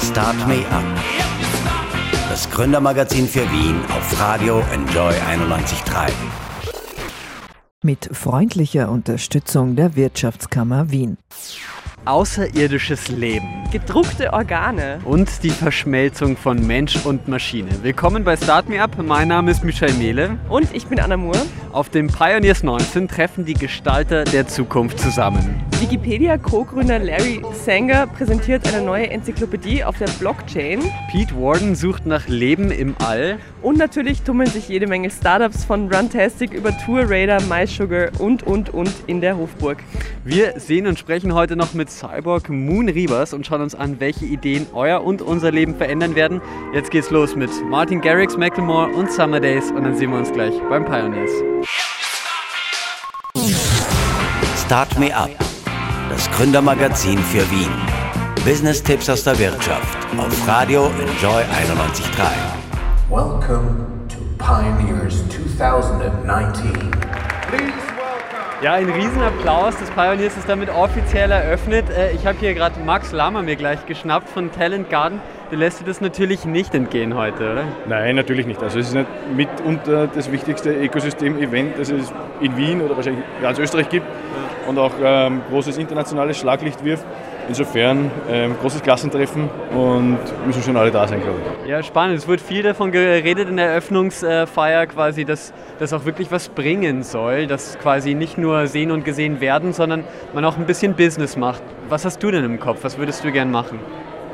Start Me Up. Das Gründermagazin für Wien auf Radio Enjoy 91.3. Mit freundlicher Unterstützung der Wirtschaftskammer Wien. Außerirdisches Leben gedruckte Organe und die Verschmelzung von Mensch und Maschine. Willkommen bei Start Me Up. Mein Name ist Michael Mehle. Und ich bin Anna Moore. Auf dem Pioneers 19 treffen die Gestalter der Zukunft zusammen. Wikipedia-Co-Gründer Larry Sanger präsentiert eine neue Enzyklopädie auf der Blockchain. Pete Warden sucht nach Leben im All. Und natürlich tummeln sich jede Menge Startups von Runtastic über Tour Raider, MySugar und, und, und in der Hofburg. Wir sehen und sprechen heute noch mit Cyborg Moon Rivers und schauen uns an, welche Ideen euer und unser Leben verändern werden. Jetzt geht's los mit Martin Garrix, Macklemore und Summer Days und dann sehen wir uns gleich beim Pioneers. Start Me Up, das Gründermagazin für Wien. Business-Tipps aus der Wirtschaft auf Radio Enjoy 91.3. Welcome to Pioneers 2019. Ja, ein Riesenapplaus. Das Pioneers ist damit offiziell eröffnet. Äh, ich habe hier gerade Max Lammer mir gleich geschnappt von Talent Garden. Du lässt dir das natürlich nicht entgehen heute, oder? Nein, natürlich nicht. Also es ist nicht mitunter das wichtigste Ökosystem-Event, das es in Wien oder wahrscheinlich ganz Österreich gibt und auch ähm, großes internationales Schlaglicht wirft. Insofern ähm, großes Klassentreffen und müssen schon alle da sein, glaube ich. Ja, spannend. Es wird viel davon geredet in der Eröffnungsfeier quasi, dass das auch wirklich was bringen soll, dass quasi nicht nur sehen und gesehen werden, sondern man auch ein bisschen Business macht. Was hast du denn im Kopf? Was würdest du gern machen?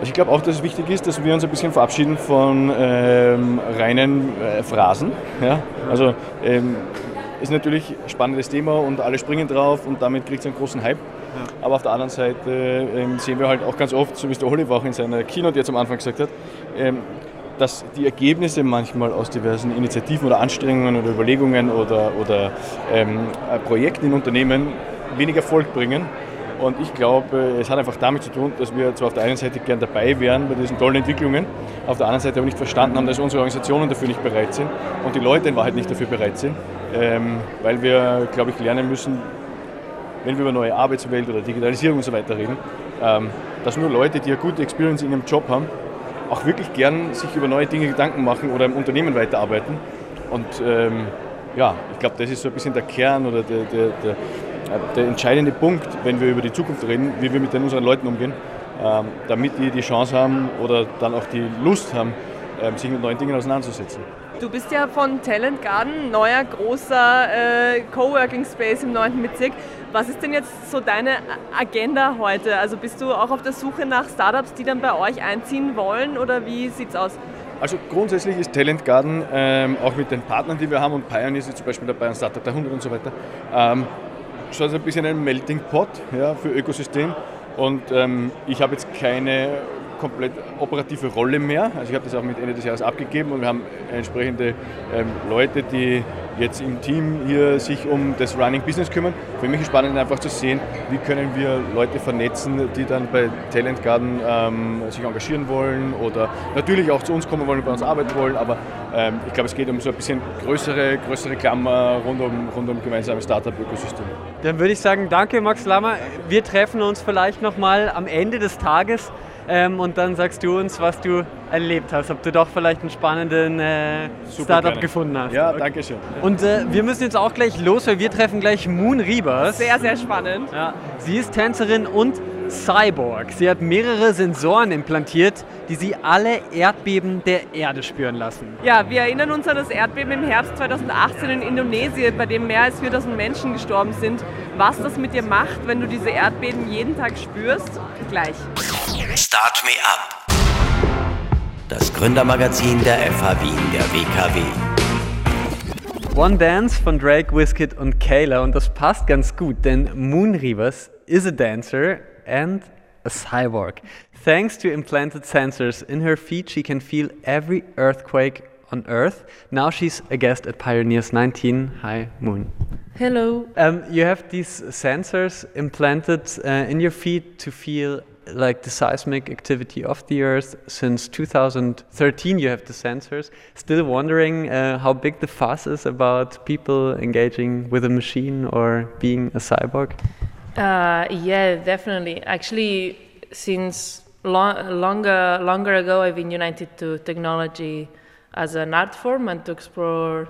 Also ich glaube auch, dass es wichtig ist, dass wir uns ein bisschen verabschieden von ähm, reinen äh, Phrasen. Ja? Also ähm, ist natürlich ein spannendes Thema und alle springen drauf und damit kriegt es einen großen Hype. Ja. Aber auf der anderen Seite ähm, sehen wir halt auch ganz oft, so wie es der Oliver auch in seiner Keynote jetzt am Anfang gesagt hat, ähm, dass die Ergebnisse manchmal aus diversen Initiativen oder Anstrengungen oder Überlegungen oder, oder ähm, äh, Projekten in Unternehmen wenig Erfolg bringen. Und ich glaube, es hat einfach damit zu tun, dass wir zwar auf der einen Seite gern dabei wären bei diesen tollen Entwicklungen, auf der anderen Seite aber nicht verstanden haben, dass unsere Organisationen dafür nicht bereit sind und die Leute in Wahrheit nicht dafür bereit sind, weil wir, glaube ich, lernen müssen, wenn wir über neue Arbeitswelt oder Digitalisierung und so weiter reden, ähm, dass nur Leute, die eine gute Experience in ihrem Job haben, auch wirklich gern sich über neue Dinge Gedanken machen oder im Unternehmen weiterarbeiten. Und ähm, ja, ich glaube, das ist so ein bisschen der Kern oder der, der, der, der, entscheidende Punkt, wenn wir über die Zukunft reden, wie wir mit unseren Leuten umgehen, ähm, damit die die Chance haben oder dann auch die Lust haben, ähm, sich mit neuen Dingen auseinanderzusetzen. Du bist ja von Talent Garden, neuer großer äh, Coworking Space im 9. Bezirk. Was ist denn jetzt so deine Agenda heute? Also bist du auch auf der Suche nach Startups, die dann bei euch einziehen wollen oder wie sieht's aus? Also grundsätzlich ist Talent Garden ähm, auch mit den Partnern, die wir haben und Pioneers ist zum Beispiel dabei ein Startup der 100 und so weiter, ähm, schon ein bisschen ein Melting Pot ja, für Ökosystem. Und ähm, ich habe jetzt keine komplett operative Rolle mehr. Also ich habe das auch mit Ende des Jahres abgegeben und wir haben entsprechende ähm, Leute, die jetzt im Team hier sich um das Running Business kümmern. Für mich ist spannend einfach zu sehen, wie können wir Leute vernetzen, die dann bei Talent Garden ähm, sich engagieren wollen oder natürlich auch zu uns kommen wollen bei uns arbeiten wollen. Aber ähm, ich glaube, es geht um so ein bisschen größere, größere Klammer rund um, rund um gemeinsames Startup-Ökosystem. Dann würde ich sagen, danke Max Lammer. Wir treffen uns vielleicht nochmal am Ende des Tages ähm, und dann sagst du uns, was du erlebt hast, ob du doch vielleicht einen spannenden äh, Startup gerne. gefunden hast. Ja, okay. danke schön. Und äh, wir müssen jetzt auch gleich los, weil wir treffen gleich Moon Riebers. Sehr, sehr spannend. Ja, sie ist Tänzerin und Cyborg. Sie hat mehrere Sensoren implantiert, die sie alle Erdbeben der Erde spüren lassen. Ja, wir erinnern uns an das Erdbeben im Herbst 2018 in Indonesien, bei dem mehr als 4000 Menschen gestorben sind. Was das mit dir macht, wenn du diese Erdbeben jeden Tag spürst, gleich. Start Me Up. Das Gründermagazin der FH Wien, der WKW. One Dance von Drake, Wizkid und Kyla und das passt ganz gut, denn Moon Ribas is a dancer and a cyborg. Thanks to implanted sensors in her feet, she can feel every earthquake on Earth. Now she's a guest at Pioneers 19. Hi, Moon. Hello. Um, you have these sensors implanted uh, in your feet to feel like the seismic activity of the Earth. Since 2013, you have the sensors. Still wondering uh, how big the fuss is about people engaging with a machine or being a cyborg? Uh, yeah, definitely. Actually, since long, longer longer ago, I've been united to technology as an art form and to explore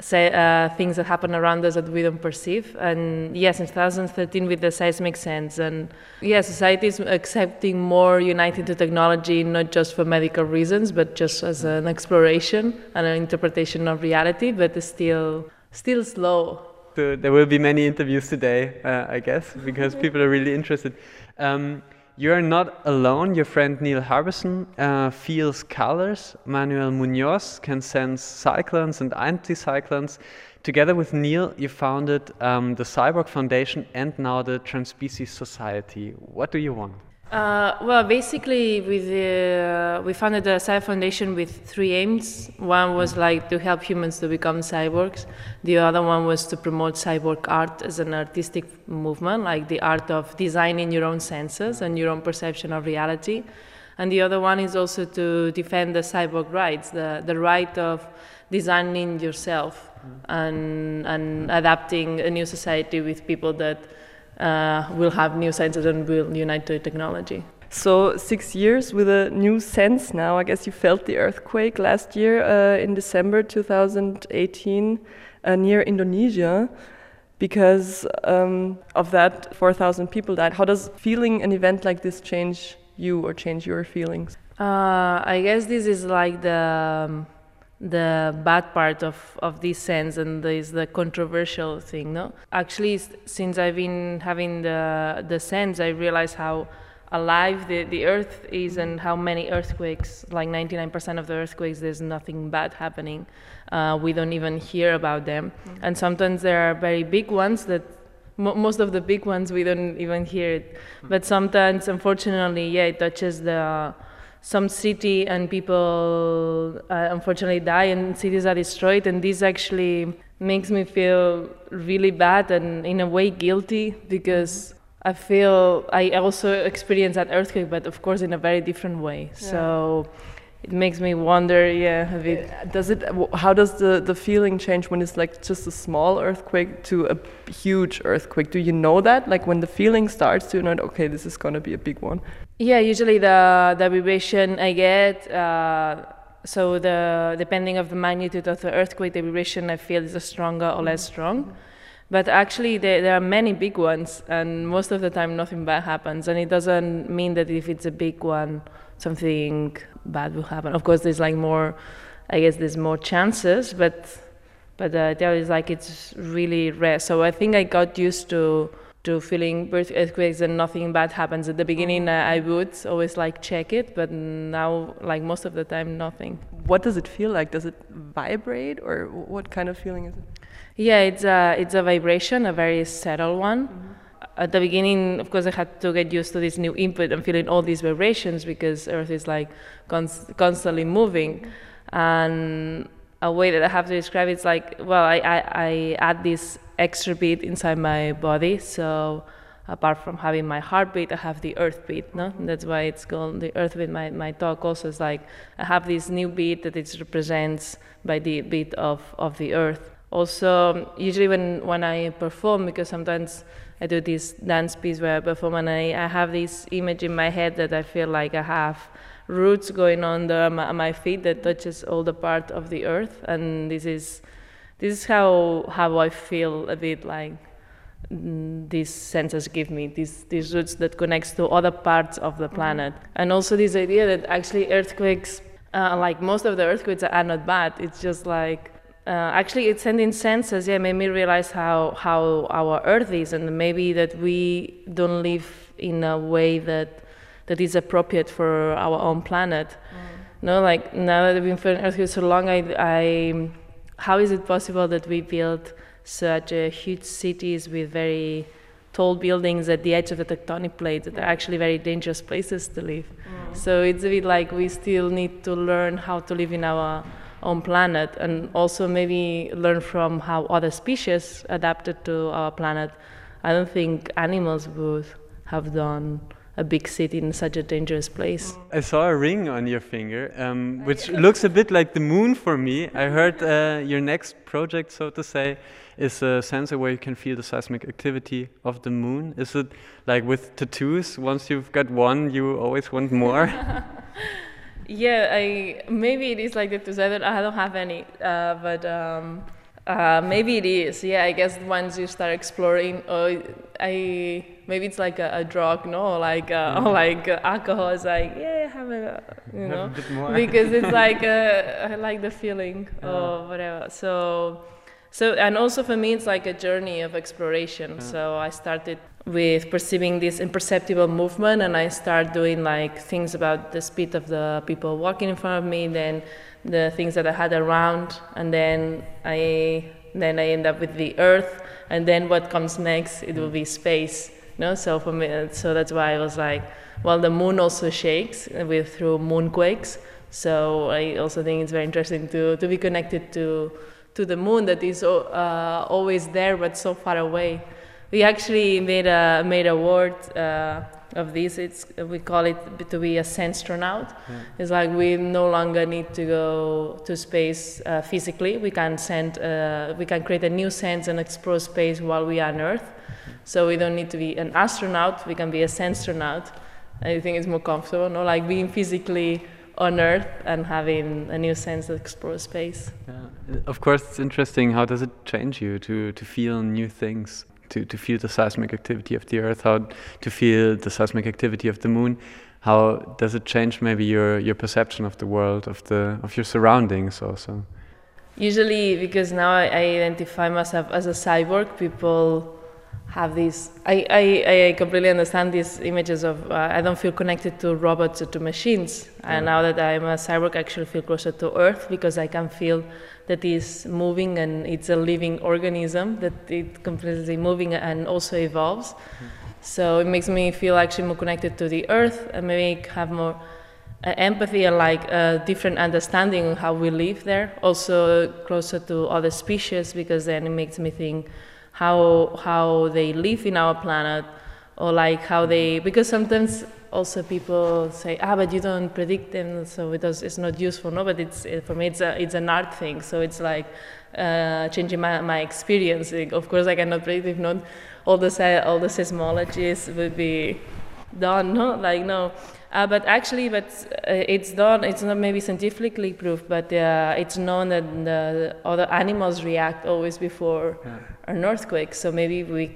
say, uh, things that happen around us that we don't perceive. And yes, in 2013 with the seismic sense, and yes, society is accepting more united to technology, not just for medical reasons, but just as an exploration and an interpretation of reality. But still still slow. So there will be many interviews today, uh, I guess, because people are really interested. Um, you're not alone. Your friend Neil Harbisson uh, feels colors. Manuel Munoz can sense cyclones and anticyclones. Together with Neil, you founded um, the Cyborg Foundation and now the Transpecies Society. What do you want? Uh, well, basically, with the, uh, we founded the Cyborg Foundation with three aims. One was like to help humans to become cyborgs. The other one was to promote cyborg art as an artistic movement, like the art of designing your own senses and your own perception of reality. And the other one is also to defend the cyborg rights, the, the right of designing yourself and, and adapting a new society with people that uh, will have new senses and we'll unite the technology. So six years with a new sense now. I guess you felt the earthquake last year uh, in December 2018 uh, near Indonesia. Because um, of that, 4,000 people died. How does feeling an event like this change you or change your feelings? Uh, I guess this is like the um, the bad part of, of this sense and is the controversial thing no actually since i've been having the the sense i realize how alive the, the earth is and how many earthquakes like 99% of the earthquakes there's nothing bad happening uh, we don't even hear about them mm-hmm. and sometimes there are very big ones that mo- most of the big ones we don't even hear it mm-hmm. but sometimes unfortunately yeah it touches the some city and people uh, unfortunately die and cities are destroyed and this actually makes me feel really bad and in a way guilty because I feel I also experienced that earthquake but of course in a very different way yeah. so it makes me wonder yeah a bit does it how does the the feeling change when it's like just a small earthquake to a huge earthquake do you know that like when the feeling starts do you know okay this is going to be a big one yeah, usually the the vibration I get. Uh, so the depending of the magnitude of the earthquake, the vibration I feel is stronger or less strong. But actually, there, there are many big ones, and most of the time nothing bad happens. And it doesn't mean that if it's a big one, something bad will happen. Of course, there's like more. I guess there's more chances, but but uh, there is like it's really rare. So I think I got used to to feeling earthquakes and nothing bad happens. At the beginning, uh, I would always like check it, but now, like most of the time, nothing. What does it feel like? Does it vibrate, or what kind of feeling is it? Yeah, it's a it's a vibration, a very subtle one. Mm-hmm. At the beginning, of course, I had to get used to this new input and feeling all these vibrations because Earth is like const- constantly moving, and a way that I have to describe it's like, well, I, I, I add this extra beat inside my body. So apart from having my heartbeat, I have the earth beat. No, and that's why it's called the earth beat. My my talk also is like I have this new beat that it represents by the beat of of the earth. Also, usually when when I perform, because sometimes I do this dance piece where I perform and I, I have this image in my head that I feel like I have roots going on the, my, my feet that touches all the part of the earth. And this is this is how how I feel a bit like mm, these senses give me these these roots that connects to other parts of the planet. And also this idea that actually earthquakes uh, like most of the earthquakes are not bad. It's just like uh, actually it's sending senses yeah made me realize how how our earth is and maybe that we don't live in a way that that is appropriate for our own planet. Mm. No, like now that I've been feeling earthquakes so long, I, I, how is it possible that we build such a huge cities with very tall buildings at the edge of the tectonic plates that are actually very dangerous places to live? Mm. So it's a bit like we still need to learn how to live in our own planet and also maybe learn from how other species adapted to our planet. I don't think animals would have done a big city in such a dangerous place. I saw a ring on your finger, um, which looks a bit like the moon for me. I heard uh, your next project, so to say, is a sensor where you can feel the seismic activity of the moon. Is it like with tattoos? Once you've got one, you always want more. yeah, I maybe it is like the tattoos. I don't, I don't have any, uh, but. Um, uh, maybe it is. Yeah, I guess once you start exploring, oh, I maybe it's like a, a drug, no, like uh, mm. or like uh, alcohol. It's like yeah, have a you know, a because it's like uh, I like the feeling or whatever. So. So and also for me, it's like a journey of exploration. So I started with perceiving this imperceptible movement, and I start doing like things about the speed of the people walking in front of me. Then the things that I had around, and then I then I end up with the Earth, and then what comes next? It will be space. No, so for me, so that's why I was like, well, the moon also shakes with through moonquakes. So I also think it's very interesting to to be connected to to the moon that is uh, always there but so far away. We actually made a made a word. Uh, of this. It's we call it to be a senstronaut. Yeah. It's like we no longer need to go to space uh, physically. We can send, uh, we can create a new sense and explore space while we are on Earth. So we don't need to be an astronaut. We can be a senstronaut. I think it's more comfortable, no? Like being physically on Earth and having a new sense to explore space. Yeah. Of course, it's interesting. How does it change you to to feel new things? To, to feel the seismic activity of the Earth, how to feel the seismic activity of the Moon. How does it change maybe your, your perception of the world, of the of your surroundings also? Usually, because now I, I identify myself as a cyborg, people have these. I, I, I completely understand these images of. Uh, I don't feel connected to robots or to machines. And now that I'm a cyborg, I actually feel closer to Earth because I can feel that it's moving and it's a living organism that it completely moving and also evolves. Mm-hmm. So it makes me feel actually more connected to the earth and maybe have more uh, empathy and like a different understanding of how we live there. Also closer to other species because then it makes me think how how they live in our planet or like how they because sometimes also people say ah but you don't predict them so it does, it's not useful. No but it's for me it's a it's an art thing. So it's like uh, changing my, my experience. Of course i cannot predict if not all the all the seismologies would be done no? Like no uh, but actually but uh, it's done it's not maybe scientifically proved but uh, it's known that the other animals react always before yeah. an earthquake so maybe we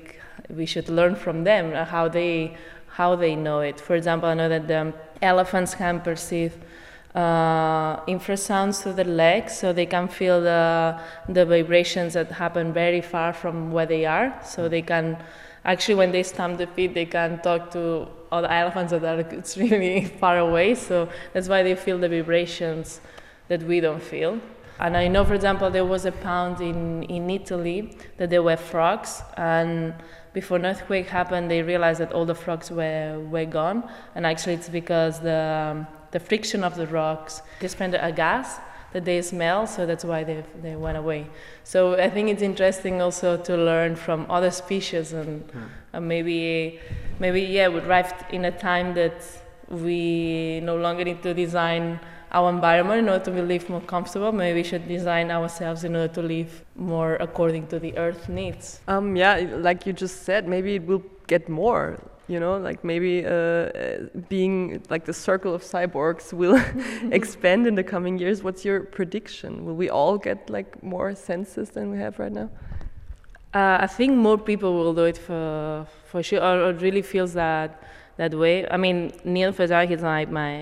we should learn from them uh, how they how they know it. For example, I know that the elephants can perceive uh, infrasounds through their legs, so they can feel the the vibrations that happen very far from where they are. So they can actually, when they stamp the feet, they can talk to other elephants that are extremely far away. So that's why they feel the vibrations that we don't feel. And I know, for example, there was a pound in, in Italy that there were frogs, and before an earthquake happened, they realized that all the frogs were, were gone. And actually, it's because the, um, the friction of the rocks expanded a gas that they smell, so that's why they, they went away. So I think it's interesting also to learn from other species and, mm. and maybe, maybe yeah, we arrived in a time that we no longer need to design our environment in order to live more comfortable. Maybe we should design ourselves in order to live more according to the earth needs. Um, yeah, like you just said, maybe it will get more. You know, like maybe uh, uh being like the circle of cyborgs will expand in the coming years. What's your prediction? Will we all get like more senses than we have right now? Uh, I think more people will do it for for sure. Or, or really feels that that way. I mean, Neil Fajar is like my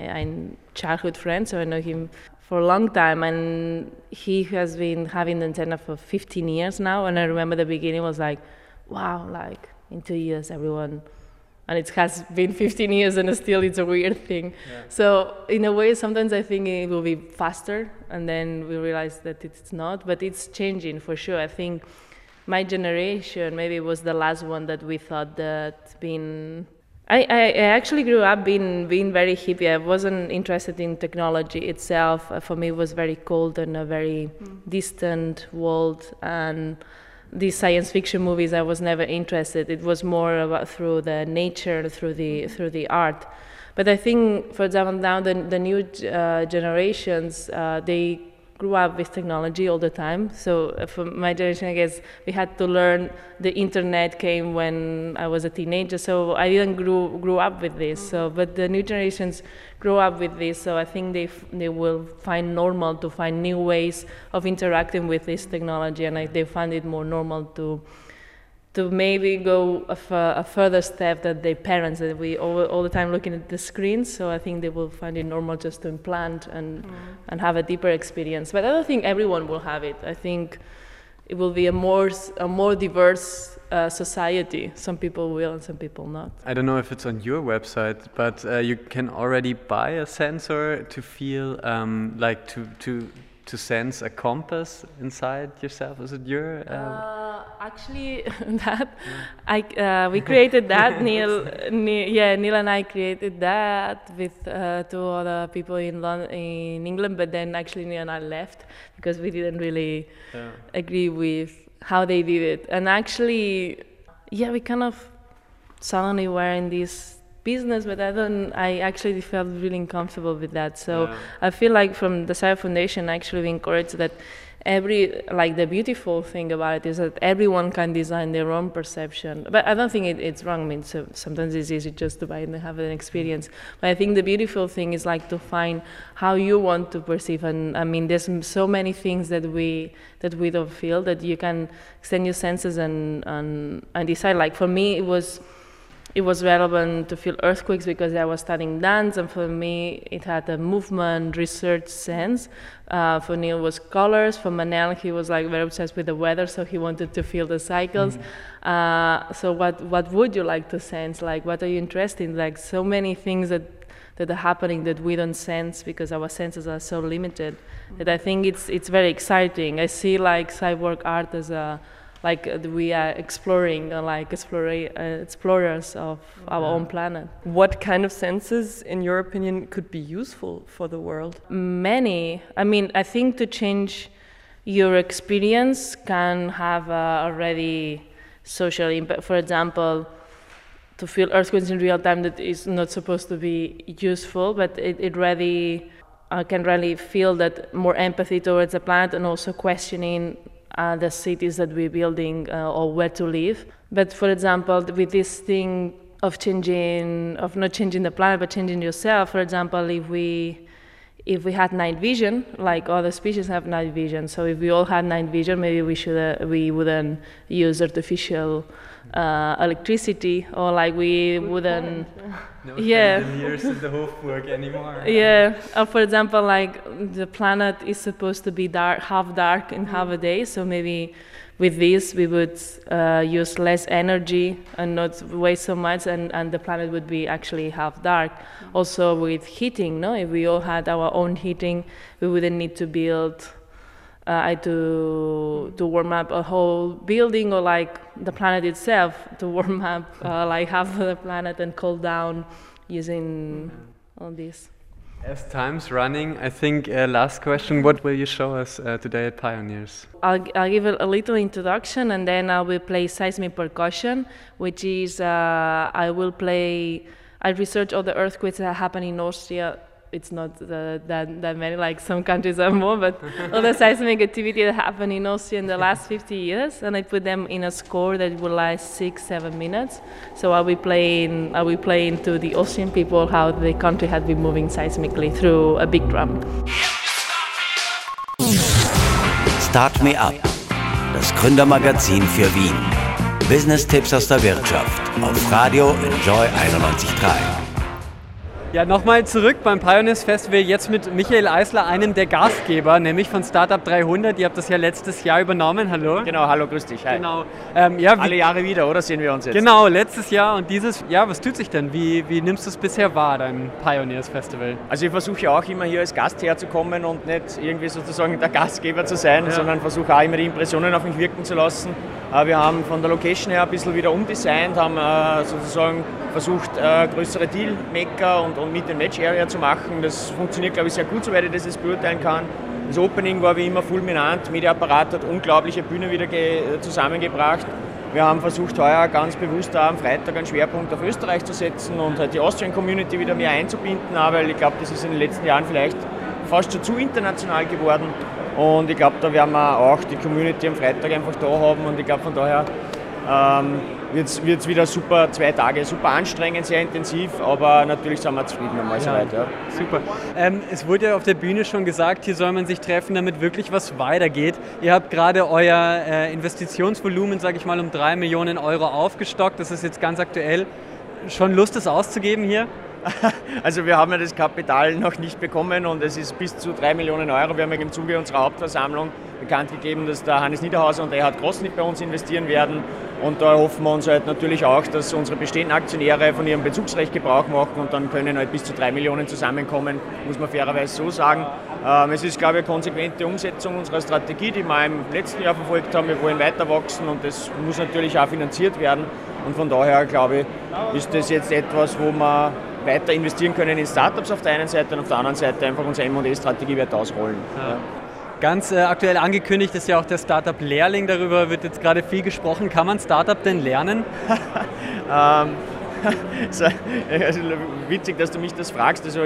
childhood friend, so I know him for a long time, and he has been having the antenna for 15 years now. And I remember the beginning was like, wow, like in two years, everyone. And it has been 15 years, and still it's a weird thing. Yeah. So in a way, sometimes I think it will be faster, and then we realize that it's not. But it's changing for sure. I think my generation maybe was the last one that we thought that being I, I, actually grew up being being very hippie. I wasn't interested in technology itself. For me, it was very cold and a very mm. distant world. And these science fiction movies, I was never interested. It was more about through the nature, through the through the art. But I think, for example, now the the new uh, generations, uh, they grew up with technology all the time. So uh, for my generation, I guess we had to learn. The internet came when I was a teenager, so I didn't grew grew up with this. So, but the new generations grow up with this, so I think they they will find normal to find new ways of interacting with this technology, and they find it more normal to to maybe go a, f- a further step that their parents that we all, all the time looking at the screens so i think they will find it normal just to implant and mm. and have a deeper experience. But i don't think everyone will have it. I think it will be a more a more diverse uh, society. Some people will and some people not. I don't know if it's on your website but uh, you can already buy a sensor to feel um, like to to to sense a compass inside yourself? Is it your? Um... Uh, actually, that I uh, we created that. Neil, Neil, yeah, Neil and I created that with uh, two other people in London, in England. But then actually Neil and I left because we didn't really yeah. agree with how they did it. And actually, yeah, we kind of suddenly were in this business, but I don't. I actually felt really uncomfortable with that. So yeah. I feel like from the Cyborg Foundation, actually, we encourage that every like the beautiful thing about it is that everyone can design their own perception. But I don't think it, it's wrong. I mean, so sometimes it's easy just to buy and have an experience. Mm-hmm. But I think the beautiful thing is like to find how you want to perceive. And I mean, there's so many things that we that we don't feel that you can extend your senses and and, and decide. Like for me, it was it was relevant to feel earthquakes because I was studying dance, and for me, it had a movement research sense. Uh, for Neil was colors. For Manel, he was like very obsessed with the weather, so he wanted to feel the cycles. Mm-hmm. Uh, so, what what would you like to sense? Like, what are you interested in? Like, so many things that that are happening that we don't sense because our senses are so limited. Mm-hmm. That I think it's it's very exciting. I see like cyborg art as a like uh, we are exploring uh, like explore, uh, explorers of our own planet. What kind of senses in your opinion could be useful for the world? Many. I mean i think to change your experience can have uh, already social impact for example to feel earthquakes in real time that is not supposed to be useful but it, it really I can really feel that more empathy towards the planet and also questioning uh, the cities that we're building uh, or where to live. But for example, with this thing of changing, of not changing the planet but changing yourself, for example, if we if we had night vision, like other species have night vision, so if we all had night vision, maybe we should uh, we wouldn't use artificial uh, electricity, or like we Good wouldn't. no yeah. years in the Hofburg anymore. Yeah. Or for example, like the planet is supposed to be dark, half dark and half a day, so maybe with this we would uh, use less energy and not waste so much and, and the planet would be actually half dark also with heating no if we all had our own heating we wouldn't need to build uh, to to warm up a whole building or like the planet itself to warm up uh, like half of the planet and cool down using all this. As time's running, I think uh, last question, what will you show us uh, today at Pioneers? I'll, I'll give a, little introduction and then I will play seismic percussion, which is uh, I will play, I research all the earthquakes that happen in Austria it's not that, that many, like some countries are more, but all the seismic activity that happened in Austria in the last 50 years, and I put them in a score that will last six, seven minutes. So I'll be playing, I'll be playing to the Austrian people how the country had been moving seismically through a big drum. Start Me Up, das Gründermagazin für Wien. Business-Tipps aus der Wirtschaft auf Radio Enjoy 91.3. Ja, nochmal zurück beim Pioneers Festival, jetzt mit Michael Eisler, einem der Gastgeber, nämlich von Startup 300. Ihr habt das ja letztes Jahr übernommen. Hallo. Genau, hallo, grüß dich. Hi. Genau. Ähm, ja, Alle Jahre wieder, oder sehen wir uns jetzt? Genau, letztes Jahr und dieses Jahr. Was tut sich denn? Wie, wie nimmst du es bisher wahr, dein Pioneers Festival? Also ich versuche ja auch immer hier als Gast herzukommen und nicht irgendwie sozusagen der Gastgeber zu sein, ja. sondern versuche auch immer die Impressionen auf mich wirken zu lassen. Äh, wir haben von der Location her ein bisschen wieder umdesignt, haben äh, sozusagen versucht, äh, größere Deal-Maker und, und mit den Match-Area zu machen. Das funktioniert, glaube ich, sehr gut, soweit ich das jetzt beurteilen kann. Das Opening war wie immer fulminant, Mediaapparat hat unglaubliche Bühne wieder zusammengebracht. Wir haben versucht, heuer ganz bewusst am Freitag einen Schwerpunkt auf Österreich zu setzen und halt die Austrian Community wieder mehr einzubinden, weil ich glaube, das ist in den letzten Jahren vielleicht fast schon zu international geworden. Und ich glaube, da werden wir auch die Community am Freitag einfach da haben und ich glaube von daher ähm, wird es wieder super, zwei Tage, super anstrengend, sehr intensiv, aber natürlich sind wir zufrieden einmal ja, soweit. Ja. Super. Ähm, es wurde ja auf der Bühne schon gesagt, hier soll man sich treffen, damit wirklich was weitergeht. Ihr habt gerade euer äh, Investitionsvolumen, sage ich mal, um drei Millionen Euro aufgestockt. Das ist jetzt ganz aktuell. Schon Lust, das auszugeben hier? Also wir haben ja das Kapital noch nicht bekommen und es ist bis zu drei Millionen Euro. Wir haben ja im Zuge unserer Hauptversammlung bekannt gegeben, dass der Hannes Niederhauser und Erhard Grossnick bei uns investieren werden. Und da hoffen wir uns halt natürlich auch, dass unsere bestehenden Aktionäre von ihrem Bezugsrecht Gebrauch machen und dann können halt bis zu drei Millionen zusammenkommen, muss man fairerweise so sagen. Ähm, es ist, glaube ich, eine konsequente Umsetzung unserer Strategie, die wir im letzten Jahr verfolgt haben. Wir wollen weiter wachsen und das muss natürlich auch finanziert werden. Und von daher, glaube ich, ist das jetzt etwas, wo wir weiter investieren können in Startups auf der einen Seite und auf der anderen Seite einfach unsere M&A-Strategie weiter ausrollen. Ja. Ganz äh, aktuell angekündigt ist ja auch der Startup Lehrling, darüber wird jetzt gerade viel gesprochen. Kann man Startup denn lernen? ähm, also, witzig, dass du mich das fragst. Also,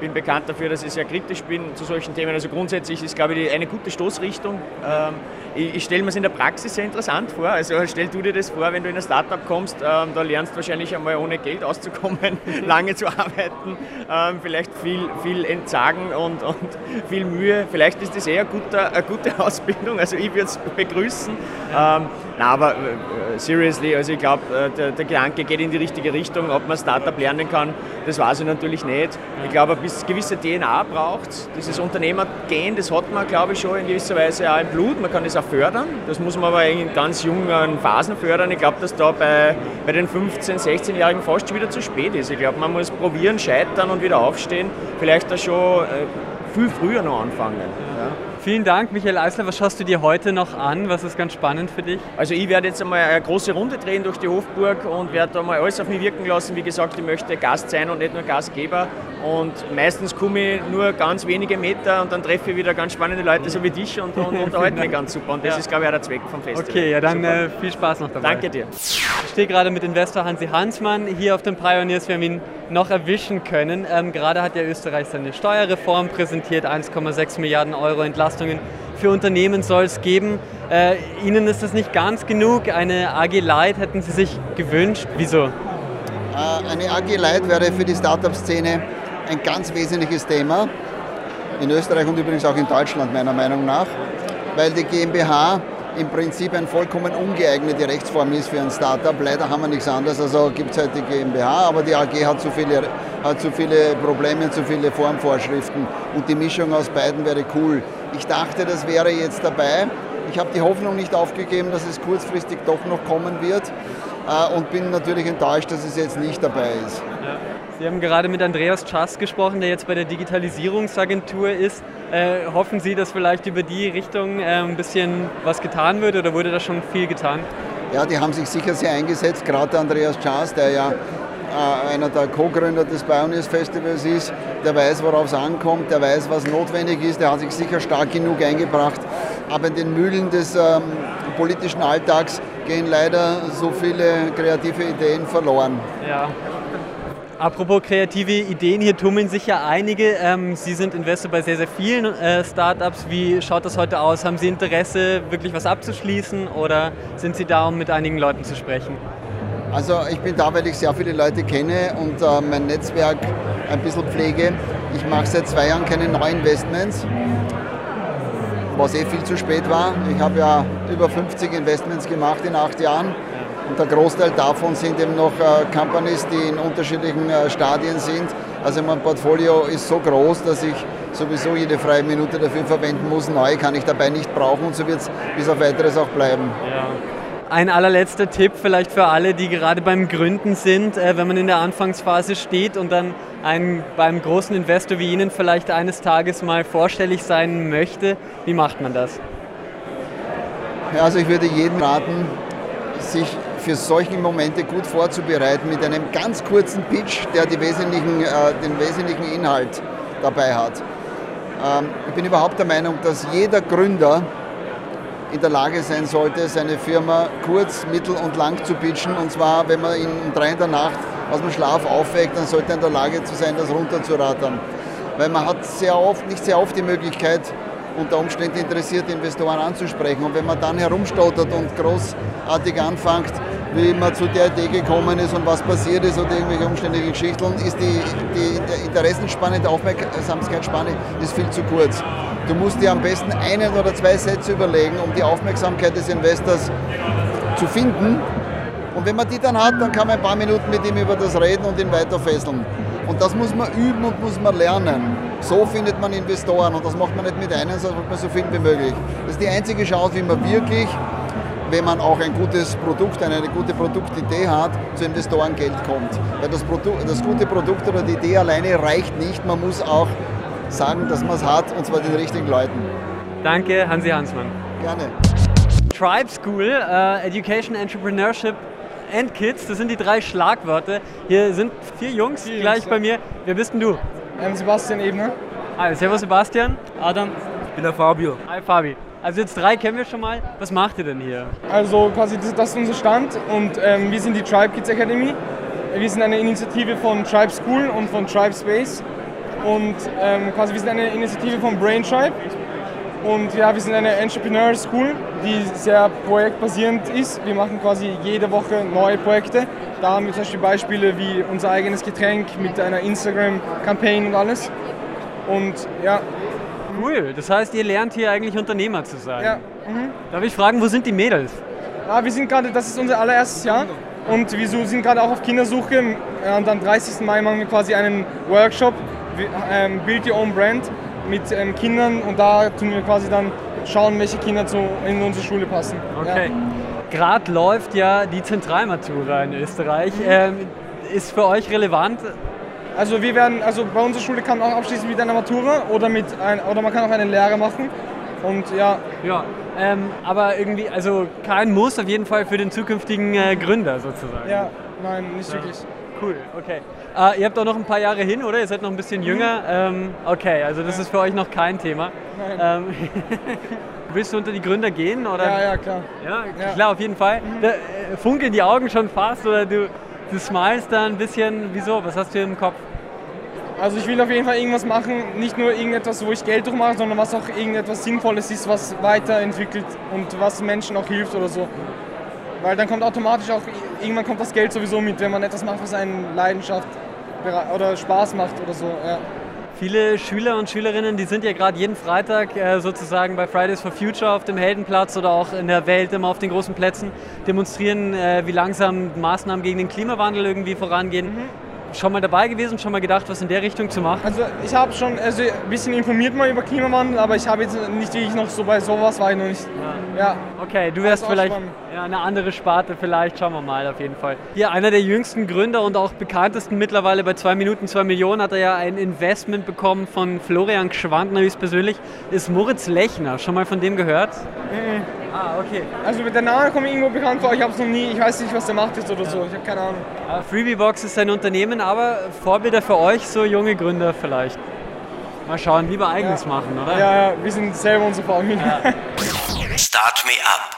bin bekannt dafür, dass ich sehr kritisch bin zu solchen Themen. Also grundsätzlich ist, glaube ich, eine gute Stoßrichtung. Ähm, ich, stelle mir es in der Praxis sehr interessant vor. Also stell du dir das vor, wenn du in ein Startup kommst, ähm, da lernst du wahrscheinlich einmal ohne Geld auszukommen, lange zu arbeiten, ähm, vielleicht viel, viel Entsagen und, und viel Mühe. Vielleicht ist das eher eine gute, Ausbildung. Also ich würde es begrüßen. Ähm, aber äh, seriously, also ich glaube, äh, der, der, Gedanke geht in die richtige Richtung. Ob man Startup lernen kann, das weiß ich natürlich nicht. Ich glaube, gewisse DNA braucht. Dieses Unternehmergehen, das hat man, glaube ich, schon in gewisser Weise auch im Blut. Man kann das auch fördern. Das muss man aber in ganz jungen Phasen fördern. Ich glaube, dass da bei, bei den 15-, 16-Jährigen fast schon wieder zu spät ist. Ich glaube, man muss probieren, scheitern und wieder aufstehen. Vielleicht auch schon äh, viel früher noch anfangen. Ja. Vielen Dank, Michael Eisler. Was schaust du dir heute noch an? Was ist ganz spannend für dich? Also ich werde jetzt einmal eine große Runde drehen durch die Hofburg und werde da mal alles auf mich wirken lassen. Wie gesagt, ich möchte Gast sein und nicht nur Gastgeber. Und meistens komme ich nur ganz wenige Meter und dann treffe ich wieder ganz spannende Leute, so wie dich, und, und unterhalte mich ganz super. Und das ja. ist, glaube ich, auch der Zweck vom Festival. Okay, ja, dann äh, viel Spaß noch dabei. Danke dir. Ich stehe gerade mit Investor Hansi Hansmann hier auf dem Pioneers. Wir haben ihn noch erwischen können. Ähm, gerade hat ja Österreich seine Steuerreform präsentiert, 1,6 Milliarden Euro Entlastungen für Unternehmen soll es geben. Äh, Ihnen ist das nicht ganz genug. Eine AG Light hätten Sie sich gewünscht. Wieso? Äh, eine AG Light wäre für die Startup-Szene ein ganz wesentliches Thema. In Österreich und übrigens auch in Deutschland meiner Meinung nach, weil die GmbH im Prinzip eine vollkommen ungeeignete Rechtsform ist für ein Startup. Leider haben wir nichts anderes, also gibt es halt die GmbH, aber die AG hat zu viele, hat zu viele Probleme, zu viele Formvorschriften und die Mischung aus beiden wäre cool. Ich dachte, das wäre jetzt dabei. Ich habe die Hoffnung nicht aufgegeben, dass es kurzfristig doch noch kommen wird äh, und bin natürlich enttäuscht, dass es jetzt nicht dabei ist. Ja. Sie haben gerade mit Andreas Czas gesprochen, der jetzt bei der Digitalisierungsagentur ist. Äh, hoffen Sie, dass vielleicht über die Richtung äh, ein bisschen was getan wird oder wurde da schon viel getan? Ja, die haben sich sicher sehr eingesetzt, gerade Andreas Czas, der ja äh, einer der Co-Gründer des Pioneers Festivals ist, der weiß, worauf es ankommt, der weiß, was notwendig ist, der hat sich sicher stark genug eingebracht. Aber in den Mühlen des ähm, politischen Alltags gehen leider so viele kreative Ideen verloren. Ja. Apropos kreative Ideen, hier tummeln sich ja einige. Ähm, Sie sind Investor bei sehr, sehr vielen äh, Startups. Wie schaut das heute aus? Haben Sie Interesse, wirklich was abzuschließen oder sind Sie da, um mit einigen Leuten zu sprechen? Also ich bin da, weil ich sehr viele Leute kenne und äh, mein Netzwerk ein bisschen pflege. Ich mache seit zwei Jahren keine neuen Investments, was eh viel zu spät war. Ich habe ja über 50 Investments gemacht in acht Jahren und der Großteil davon sind eben noch äh, Companies, die in unterschiedlichen äh, Stadien sind. Also mein Portfolio ist so groß, dass ich sowieso jede freie Minute dafür verwenden muss. Neu kann ich dabei nicht brauchen und so wird es bis auf weiteres auch bleiben. Ja. Ein allerletzter Tipp vielleicht für alle, die gerade beim Gründen sind, äh, wenn man in der Anfangsphase steht und dann ein, beim großen Investor wie Ihnen vielleicht eines Tages mal vorstellig sein möchte. Wie macht man das? Ja, also ich würde jedem raten, sich für solche Momente gut vorzubereiten mit einem ganz kurzen Pitch, der wesentlichen, äh, den wesentlichen Inhalt dabei hat. Ähm, ich bin überhaupt der Meinung, dass jeder Gründer in der Lage sein sollte, seine Firma kurz, mittel und lang zu pitchen. Und zwar, wenn man ihn um drei in der Nacht aus dem Schlaf aufweckt, dann sollte er in der Lage zu sein, das runterzurattern. Weil man hat sehr oft, nicht sehr oft die Möglichkeit, unter Umständen interessierte Investoren anzusprechen. Und wenn man dann herumstottert und großartig anfängt, wie man zu der Idee gekommen ist und was passiert ist oder irgendwelche umständlichen Geschichten, ist die, die Interessenspanne, die Aufmerksamkeitsspanne ist viel zu kurz. Du musst dir am besten einen oder zwei Sätze überlegen, um die Aufmerksamkeit des Investors zu finden. Und wenn man die dann hat, dann kann man ein paar Minuten mit ihm über das reden und ihn weiter fesseln. Und das muss man üben und muss man lernen. So findet man Investoren und das macht man nicht mit einem, sondern man so viel wie möglich. Das ist die einzige Chance, wie man wirklich, wenn man auch ein gutes Produkt, eine, eine gute Produktidee hat, zu Investorengeld kommt. Weil das, Produkt, das gute Produkt oder die Idee alleine reicht nicht, man muss auch sagen, dass man es hat und zwar den richtigen Leuten. Danke, Hansi Hansmann. Gerne. Tribe School, uh, Education, Entrepreneurship and Kids, das sind die drei Schlagworte. Hier sind vier Jungs Vier gleich Jungs, bei mir. Wer bist denn du? Ähm, Sebastian Ebner. Ah, servus Sebastian. Adam. Ich bin der Fabio. Hi Fabi. Also jetzt drei kennen wir schon mal. Was macht ihr denn hier? Also quasi das, das ist unser Stand und ähm, wir sind die Tribe Kids Academy. Wir sind eine Initiative von Tribe School und von Tribe Space und ähm, quasi wir sind eine Initiative von Brain Tribe und ja, wir sind eine Entrepreneur School, die sehr projektbasierend ist. Wir machen quasi jede Woche neue Projekte. Da haben wir zum Beispiel Beispiele wie unser eigenes Getränk mit einer Instagram-Campaign und alles. Und ja. Cool, das heißt, ihr lernt hier eigentlich Unternehmer zu sein. Ja. Mhm. Darf ich fragen, wo sind die Mädels? Ja, wir sind gerade, das ist unser allererstes Jahr und wir sind gerade auch auf Kindersuche. Ja, Und am 30. Mai machen wir quasi einen Workshop, ähm, Build Your Own Brand, mit ähm, Kindern und da tun wir quasi dann schauen, welche Kinder zu, in unsere Schule passen. Okay. Gerade läuft ja die Zentralmatura in Österreich. Ähm, ist für euch relevant? Also wir werden, also bei unserer Schule kann man auch abschließen mit einer Matura oder mit ein, oder man kann auch eine Lehre machen. Und ja. Ja. Ähm, aber irgendwie, also kein Muss auf jeden Fall für den zukünftigen äh, Gründer sozusagen. Ja, nein, nicht Ja. wirklich. Cool, okay. Äh, ihr habt auch noch ein paar Jahre hin, oder? Ihr seid noch ein bisschen jünger. Ähm, okay, also das ist für euch noch kein Thema. Ähm, willst du unter die Gründer gehen? Oder? Ja, ja, klar. Ja, Ja. klar, auf jeden Fall. Da, äh, funkeln die Augen schon fast oder du, du smilest da ein bisschen. Wieso? Was hast du im Kopf? Also ich will auf jeden Fall irgendwas machen, nicht nur irgendetwas, wo ich Geld durchmache, sondern was auch irgendetwas Sinnvolles ist, was weiterentwickelt und was Menschen auch hilft oder so. Weil dann kommt automatisch auch, irgendwann kommt das Geld sowieso mit, wenn man etwas macht, was einen Leidenschaft oder Spaß macht oder so. Ja. Viele Schüler und Schülerinnen, die sind ja gerade jeden Freitag äh, sozusagen bei Fridays for Future auf dem Heldenplatz oder auch in der Welt immer auf den großen Plätzen, demonstrieren, äh, wie langsam Maßnahmen gegen den Klimawandel irgendwie vorangehen. Schon mal dabei gewesen, schon mal gedacht, was in der Richtung zu machen? Also ich habe schon also ein bisschen informiert mal über Klimawandel, aber ich habe jetzt nicht wirklich noch so bei sowas war ich noch nicht. Ja. Okay, du wärst auch vielleicht spannend. Ja, eine andere Sparte, vielleicht schauen wir mal auf jeden Fall. Hier einer der jüngsten Gründer und auch bekanntesten mittlerweile bei 2 Minuten 2 Millionen hat er ja ein Investment bekommen von Florian Gschwandner höchstpersönlich, ist Moritz Lechner. Schon mal von dem gehört? Mhm. Ah, okay. Also der Name kommt mir irgendwo bekannt vor, ich habe es noch nie, ich weiß nicht, was der macht jetzt oder so, ich habe keine Ahnung. Äh, Freebiebox ist ein Unternehmen, aber Vorbilder für euch, so junge Gründer vielleicht. Mal schauen, lieber eigenes machen, oder? Ja, ja, wir sind selber unsere Vorbilder. Start Me Up.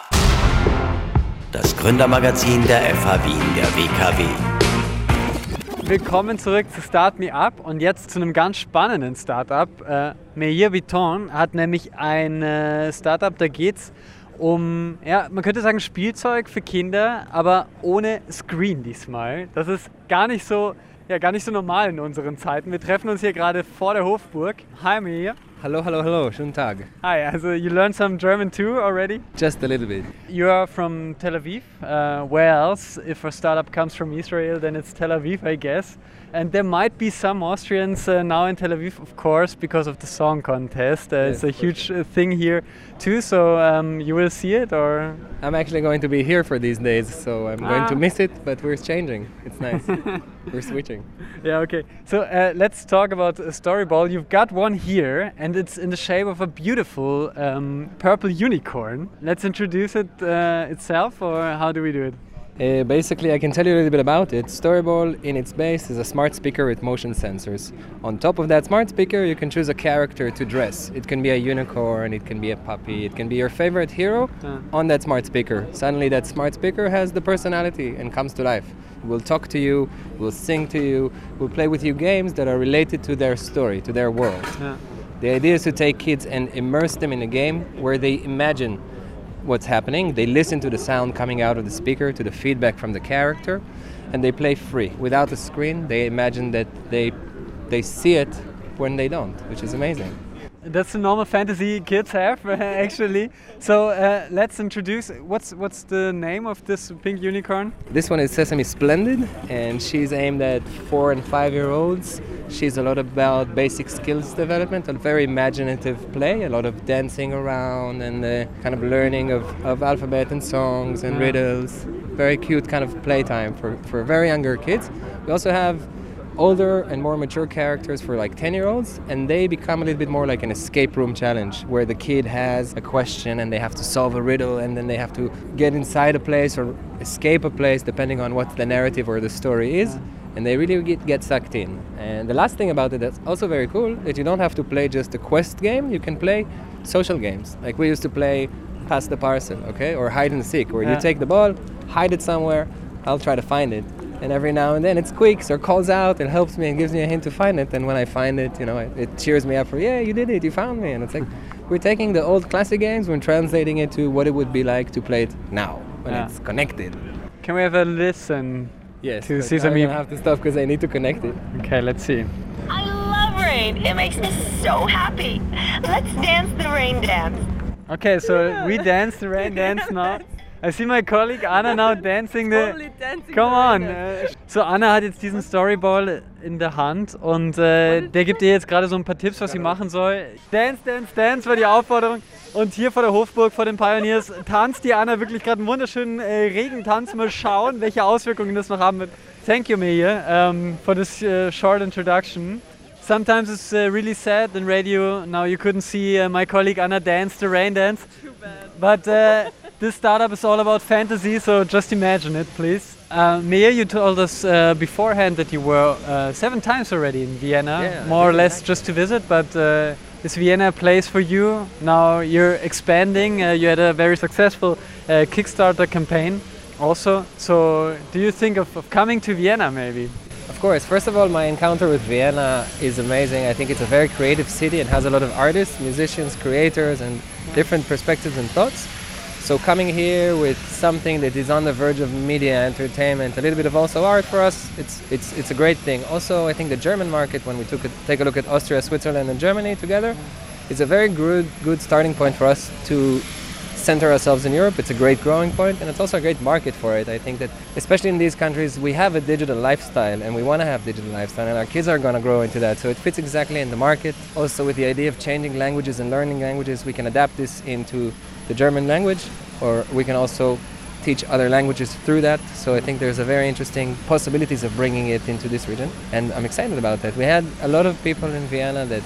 Gründermagazin der FH Wien der WKW. Willkommen zurück zu Start Me Up und jetzt zu einem ganz spannenden Startup. Äh, Meyer Vuitton hat nämlich ein äh, Startup, da geht es um, ja, man könnte sagen Spielzeug für Kinder, aber ohne Screen diesmal. Das ist gar nicht so, ja, gar nicht so normal in unseren Zeiten. Wir treffen uns hier gerade vor der Hofburg. Hi Meyer. Hallo, hello, hello. schönen Tag. Hi, also you learned some German too already? Just a little bit. You are from Tel Aviv. Uh, where else? If a startup comes from Israel, then it's Tel Aviv, I guess. And there might be some Austrians uh, now in Tel Aviv, of course, because of the song contest. Uh, it's a huge uh, thing here too. So um, you will see it, or I'm actually going to be here for these days, so I'm going to Ah. miss it, but we're changing. It's nice. we're switching. yeah, okay. So uh, let's talk about a story ball. You've got one here, and it's in the shape of a beautiful um, purple unicorn. Let's introduce it uh, itself, or how do we do it? Uh, basically, I can tell you a little bit about it. Storyball, in its base, is a smart speaker with motion sensors. On top of that smart speaker, you can choose a character to dress. It can be a unicorn, it can be a puppy, it can be your favorite hero on that smart speaker. Suddenly, that smart speaker has the personality and comes to life. Will talk to you, will sing to you, will play with you games that are related to their story, to their world. The idea is to take kids and immerse them in a game where they imagine what's happening. They listen to the sound coming out of the speaker, to the feedback from the character, and they play free without a screen. They imagine that they they see it when they don't, which is amazing. That's the normal fantasy kids have, actually. So uh, let's introduce. What's what's the name of this pink unicorn? This one is Sesame Splendid, and she's aimed at four and five year olds. She's a lot about basic skills development, a very imaginative play, a lot of dancing around and uh, kind of learning of, of alphabet and songs and riddles. Very cute kind of playtime for, for very younger kids. We also have older and more mature characters for like 10 year olds and they become a little bit more like an escape room challenge where the kid has a question and they have to solve a riddle and then they have to get inside a place or escape a place depending on what the narrative or the story is and they really get, get sucked in. And the last thing about it that's also very cool that you don't have to play just a quest game you can play social games. Like we used to play pass the parcel okay or hide and seek where Yeah. you take the ball hide it somewhere i'll try to find it and every now and then it squeaks or calls out and helps me and gives me a hint to find it and when i find it you know it, it cheers me up for yeah you did it you found me and it's like we're taking the old classic games and translating it to what it would be like to play it now when Yeah. it's connected Can we have a listen? yes To but Sesame. i'm gonna have to stuff because i need to connect it Okay, let's see. I love rain. It makes me so happy. Let's dance the rain dance. Okay, so we dance the rain dance now. I see my colleague Anna now dancing the. Totally dancing Come on. So Anna hat jetzt diesen Storyball in der Hand und äh, der gibt ihr jetzt gerade so ein paar Tipps, was sie machen soll. Dance, dance, dance war die Aufforderung. Und hier vor der Hofburg, vor den Pioneers, tanzt die Anna wirklich gerade einen wunderschönen äh, Regentanz. Mal schauen, welche Auswirkungen das noch haben wird. Thank you, Mia, um, for this uh, short introduction. Sometimes it's uh, really sad in radio. Now you couldn't see uh, my colleague Anna dance the rain dance. Too bad. But uh, this startup is all about fantasy, so just imagine it, please. Uh, Mia, you told us uh, beforehand that you were uh, seven times already in Vienna, Yeah, more or less just to visit. But uh, is Vienna a place for you? Now you're expanding. Uh, you had a very successful uh, Kickstarter campaign, also. So do you think of, of coming to Vienna, maybe? Of course. First of all, my encounter with Vienna is amazing. I think it's a very creative city and has a lot of artists, musicians, creators, and different perspectives and thoughts. So coming here with something that is on the verge of media, entertainment, a little bit of also art for us, it's it's it's a great thing. Also, I think the German market, when we took a, take a look at Austria, Switzerland, and Germany together, is a very good good starting point for us to center ourselves in Europe. It's a great growing point, and it's also a great market for it. I think that, especially in these countries, we have a digital lifestyle, and we want to have digital lifestyle, and our kids are going to grow into that. So it fits exactly in the market. Also, with the idea of changing languages and learning languages, we can adapt this into the German language, or we can also teach other languages through that. So I think there's a very interesting possibilities of bringing it into this region, and I'm excited about that. We had a lot of people in Vienna that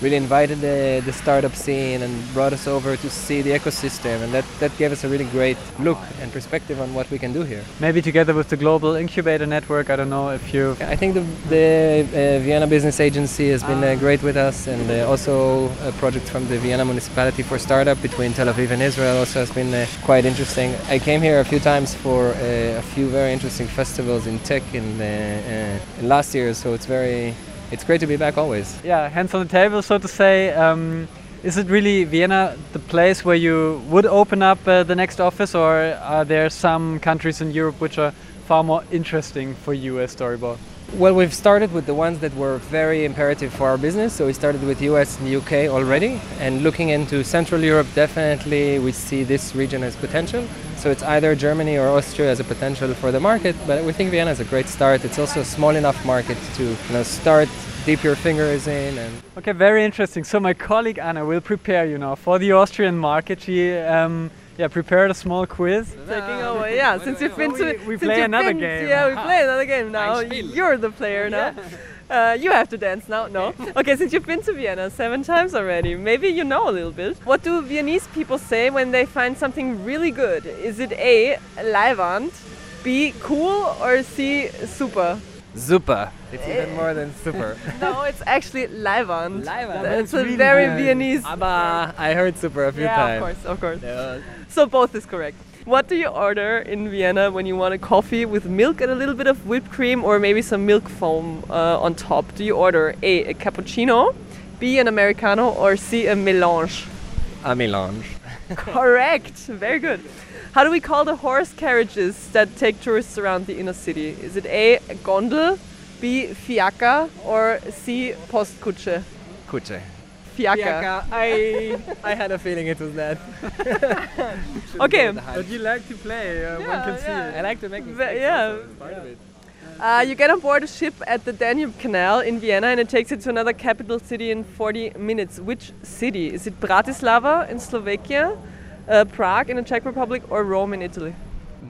really invited the, the startup scene and brought us over to see the ecosystem and that, that gave us a really great look and perspective on what we can do here. Maybe together with the Global Incubator Network. I don't know if you. I think the, the uh, Vienna Business Agency has been uh, great with us and uh, also a project from the Vienna Municipality for Startup between Tel Aviv and Israel also has been uh, quite interesting. I came here a few times for uh, a few very interesting festivals in tech in, uh, uh, in last year so it's very it's great to be back always. yeah, hands on the table, so to say. Um, is it really Vienna the place where you would open up uh, the next office, or are there some countries in Europe which are far more interesting for you as Storyball? Well, we've started with the ones that were very imperative for our business. So we started with US and UK already, and looking into Central Europe, definitely we see this region as potential. So it's either Germany or Austria as a potential for the market, but we think Vienna is a great start. It's also a small enough market to you know start, dip your fingers in, and Okay, very interesting. So my colleague Anna will prepare you now for the Austrian market. She um, yeah prepared a small quiz. Taking over, yeah. Since you've been to, we since play another been- game. Yeah, we play another game now. You're the player now. Uh, you have to dance now. No. Okay, since you've been to Vienna seven times already, maybe you know a little bit. What do Viennese people say when they find something really good? Is it A, Leiwand, B, cool, or C, super? Super. It's even more than super. No, it's actually. Leiwand. That's That's a really very. Viennese. Aber I heard super a few yeah, times. of course, of course. Yeah. So both is correct. What do you order in Vienna when you want a coffee with milk and a little bit of whipped cream or maybe some milk foam uh, on top? Do you order A, a cappuccino, B, an Americano, or C, a melange? A melange. Correct. Very good. How do we call the horse carriages that take tourists around the inner city? Is it A, a gondel, B, Fiaker, or C, postkutsche? Kutsche. Fiaker. I I had a feeling it was that. Okay. But you like to play, uh, one Yeah, can see yeah. it. I like to make Ve- mistakes. yeah. also, it's of it. Uh, you get on board a ship at the Danube Canal in Vienna and it takes you to another capital city in 40 minutes. Which city? Is it Bratislava in Slovakia, uh, Prague in the Czech Republic, or Rome in Italy?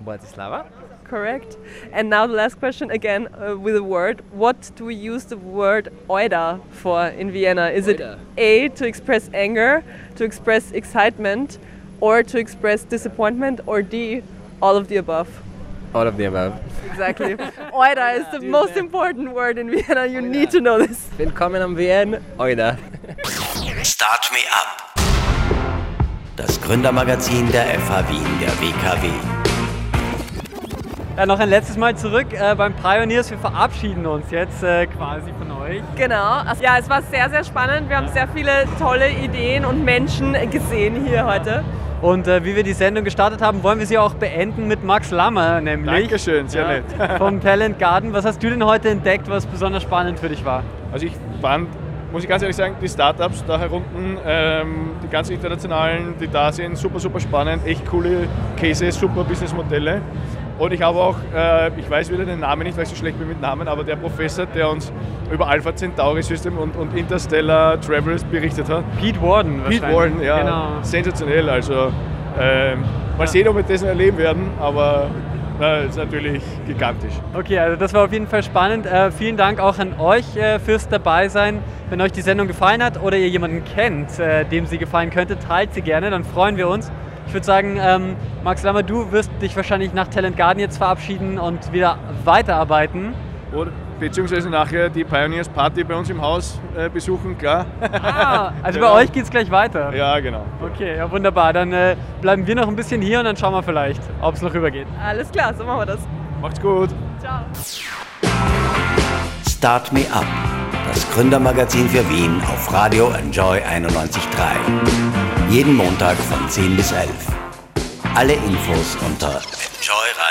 Bratislava. Correct. And now the last question again uh, with a word. What do we use the word oida for in Vienna? Is Oida. it A to express anger, to express excitement, or to express disappointment, or D, all of the above? All of the above. Exactly. Oida is the most important word in Vienna. You need to know this. Willkommen am Wien. Oida. Start Me Up. Das Gründermagazin der FH Wien, der WKW. Ja, noch ein letztes Mal zurück äh, beim Pioneers. Wir verabschieden uns jetzt äh, quasi von euch. Genau. Also, ja, es war sehr, sehr spannend. Wir haben sehr viele tolle Ideen und Menschen gesehen hier heute. Und äh, wie wir die Sendung gestartet haben, wollen wir sie auch beenden mit Max Lammer, nämlich. Dankeschön, sehr nett. Vom Talent Garden. Was hast du denn heute entdeckt, was besonders spannend für dich war? Also ich fand, muss ich ganz ehrlich sagen, die Startups da herunten, ähm, die ganz internationalen, die da sind, super, super spannend, echt coole Cases, super Businessmodelle. Und ich habe auch, äh, ich weiß wieder den Namen nicht, weil ich so schlecht bin mit Namen, aber der Professor, der uns über Alpha Centauri System und, und Interstellar Travelers berichtet hat. Pete Warden Pete. Warden, ja. Genau. Sensationell. Also ähm, mal sehen, ob wir das erleben werden, aber äh, ist natürlich gigantisch. Okay, also das war auf jeden Fall spannend. Äh, vielen Dank auch an euch äh, fürs Dabeisein. Wenn euch die Sendung gefallen hat oder ihr jemanden kennt, äh, dem sie gefallen könnte, teilt sie gerne, dann freuen wir uns. Ich würde sagen, ähm, Max Lammer, du wirst dich wahrscheinlich nach Talent Garden jetzt verabschieden und wieder weiterarbeiten. Oder beziehungsweise nachher die Pioneers Party bei uns im Haus äh, besuchen, klar. Ah, also Genau. bei euch geht es gleich weiter. Ja, genau. Okay, ja wunderbar. Dann äh, bleiben wir noch ein bisschen hier und dann schauen wir vielleicht, ob es noch rübergeht. Alles klar, so machen wir das. Macht's gut. Ciao. Start Me Up. Das Gründermagazin für Wien auf Radio Enjoy 91.3. Jeden Montag von 10 bis 11. Alle Infos unter enjoyradio.at.